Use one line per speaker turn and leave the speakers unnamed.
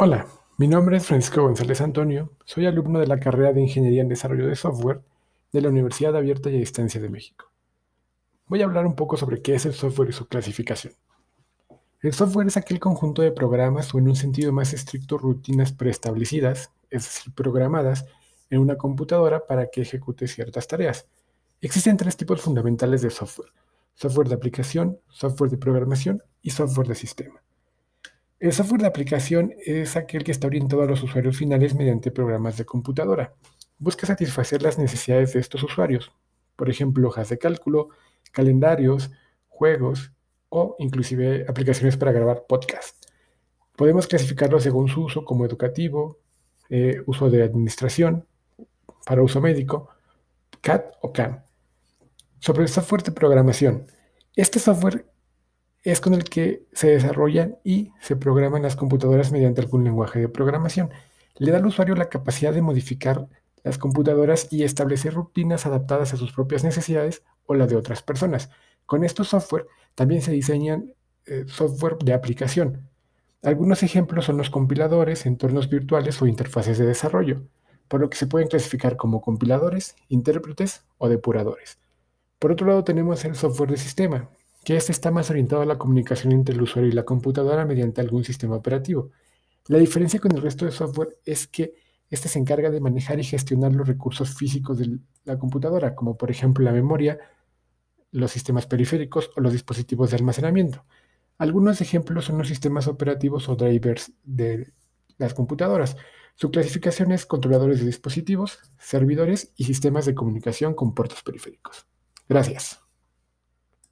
Hola, mi nombre es Francisco González Antonio, soy alumno de la carrera de Ingeniería en Desarrollo de Software de la Universidad Abierta y a Distancia de México. Voy a hablar un poco sobre qué es el software y su clasificación. El software es aquel conjunto de programas o en un sentido más estricto rutinas preestablecidas, es decir, programadas en una computadora para que ejecute ciertas tareas. Existen tres tipos fundamentales de software, software de aplicación, software de programación y software de sistema. El software de aplicación es aquel que está orientado a los usuarios finales mediante programas de computadora. Busca satisfacer las necesidades de estos usuarios, por ejemplo, hojas de cálculo, calendarios, juegos o inclusive aplicaciones para grabar podcast. Podemos clasificarlo según su uso como educativo, eh, uso de administración, para uso médico, CAD o CAM. Sobre el software de programación. Este software es con el que se desarrollan y se programan las computadoras mediante algún lenguaje de programación. Le da al usuario la capacidad de modificar las computadoras y establecer rutinas adaptadas a sus propias necesidades o las de otras personas. Con estos software también se diseñan eh, software de aplicación. Algunos ejemplos son los compiladores, entornos virtuales o interfaces de desarrollo, por lo que se pueden clasificar como compiladores, intérpretes o depuradores. Por otro lado tenemos el software de sistema, que este está más orientado a la comunicación entre el usuario y la computadora mediante algún sistema operativo. La diferencia con el resto de software es que este se encarga de manejar y gestionar los recursos físicos de la computadora, como por ejemplo la memoria, los sistemas periféricos o los dispositivos de almacenamiento. Algunos ejemplos son los sistemas operativos o drivers de las computadoras. Su clasificación es controladores de dispositivos, servidores y sistemas de comunicación con puertos periféricos. Gracias.